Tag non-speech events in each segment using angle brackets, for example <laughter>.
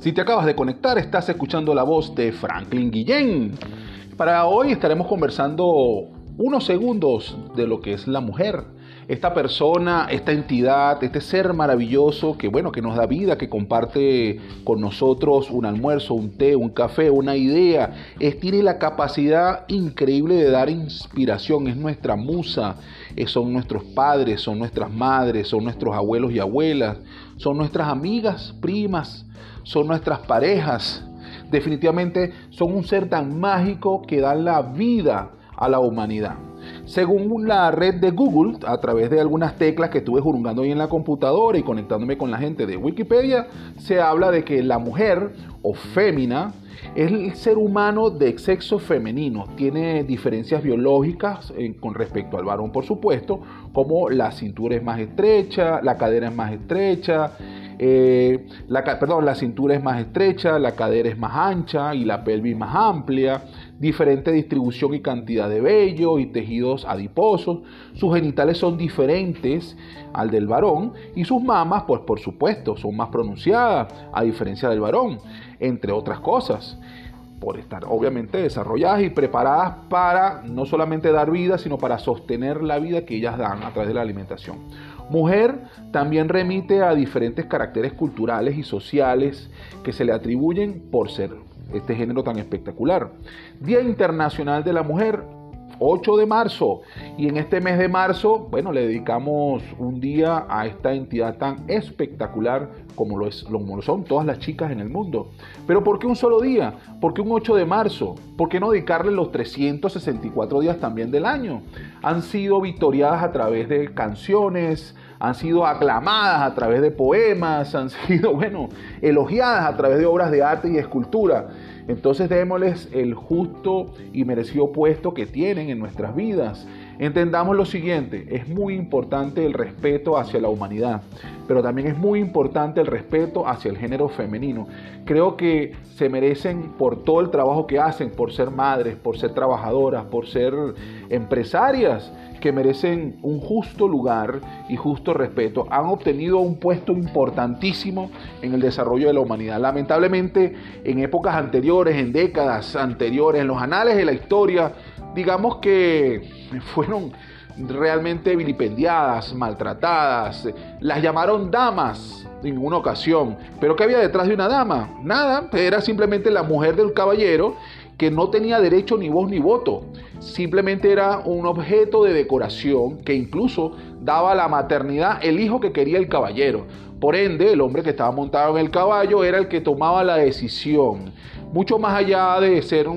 Si te acabas de conectar, estás escuchando la voz de Franklin Guillén. Para hoy estaremos conversando unos segundos de lo que es la mujer. Esta persona, esta entidad, este ser maravilloso que bueno, que nos da vida, que comparte con nosotros un almuerzo, un té, un café, una idea, es, tiene la capacidad increíble de dar inspiración, es nuestra musa, eh, son nuestros padres, son nuestras madres, son nuestros abuelos y abuelas, son nuestras amigas, primas, son nuestras parejas. Definitivamente son un ser tan mágico que dan la vida a la humanidad. Según la red de Google, a través de algunas teclas que estuve jurungando ahí en la computadora y conectándome con la gente de Wikipedia, se habla de que la mujer o fémina es el ser humano de sexo femenino. Tiene diferencias biológicas con respecto al varón, por supuesto, como la cintura es más estrecha, la cadera es más estrecha, eh, la, la cintura es más estrecha, la cadera es más ancha y la pelvis más amplia, diferente distribución y cantidad de vello y tejidos adiposos, sus genitales son diferentes al del varón y sus mamas, pues por supuesto, son más pronunciadas a diferencia del varón, entre otras cosas por estar obviamente desarrolladas y preparadas para no solamente dar vida, sino para sostener la vida que ellas dan a través de la alimentación. Mujer también remite a diferentes caracteres culturales y sociales que se le atribuyen por ser este género tan espectacular. Día Internacional de la Mujer, 8 de marzo. Y en este mes de marzo, bueno, le dedicamos un día a esta entidad tan espectacular como lo, es, lo son todas las chicas en el mundo. Pero ¿por qué un solo día? ¿Por qué un 8 de marzo? ¿Por qué no dedicarle los 364 días también del año? Han sido victoriadas a través de canciones, han sido aclamadas a través de poemas, han sido, <laughs> bueno, elogiadas a través de obras de arte y escultura. Entonces démosles el justo y merecido puesto que tienen en nuestras vidas. Entendamos lo siguiente, es muy importante el respeto hacia la humanidad, pero también es muy importante el respeto hacia el género femenino. Creo que se merecen por todo el trabajo que hacen, por ser madres, por ser trabajadoras, por ser empresarias, que merecen un justo lugar y justo respeto, han obtenido un puesto importantísimo en el desarrollo de la humanidad. Lamentablemente, en épocas anteriores, en décadas anteriores, en los anales de la historia, digamos que <laughs> fueron realmente vilipendiadas, maltratadas, las llamaron damas en una ocasión. Pero ¿qué había detrás de una dama? Nada, era simplemente la mujer del caballero que no tenía derecho ni voz ni voto. Simplemente era un objeto de decoración que incluso daba la maternidad el hijo que quería el caballero. Por ende, el hombre que estaba montado en el caballo era el que tomaba la decisión. Mucho más allá de ser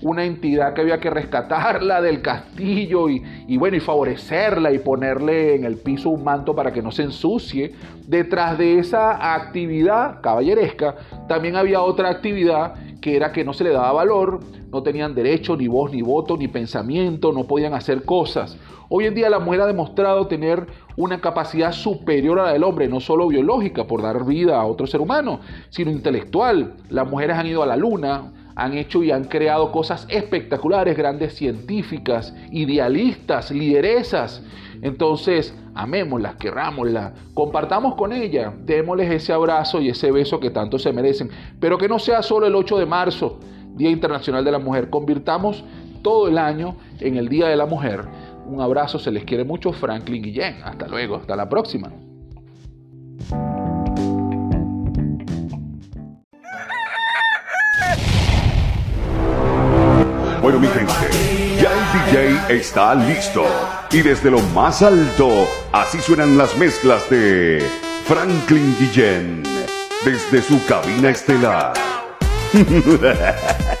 una entidad que había que rescatarla del castillo y, y, bueno, y favorecerla y ponerle en el piso un manto para que no se ensucie. Detrás de esa actividad caballeresca también había otra actividad que era que no se le daba valor, no tenían derecho, ni voz, ni voto, ni pensamiento, no podían hacer cosas. Hoy en día la mujer ha demostrado tener una capacidad superior a la del hombre, no solo biológica por dar vida a otro ser humano, sino intelectual. Las mujeres han ido a la luna, han hecho y han creado cosas espectaculares, grandes científicas, idealistas, lideresas. Entonces, amémoslas, querrámoslas, compartamos con ellas, démosles ese abrazo y ese beso que tanto se merecen. Pero que no sea solo el 8 de marzo, Día Internacional de la Mujer. Convirtamos todo el año en el Día de la Mujer. Un abrazo, se les quiere mucho, Franklin Guillén. Hasta luego, hasta la próxima. Bueno, mi gente, ya el DJ está listo. Y desde lo más alto, así suenan las mezclas de Franklin Guillén. Desde su cabina estelar. <laughs>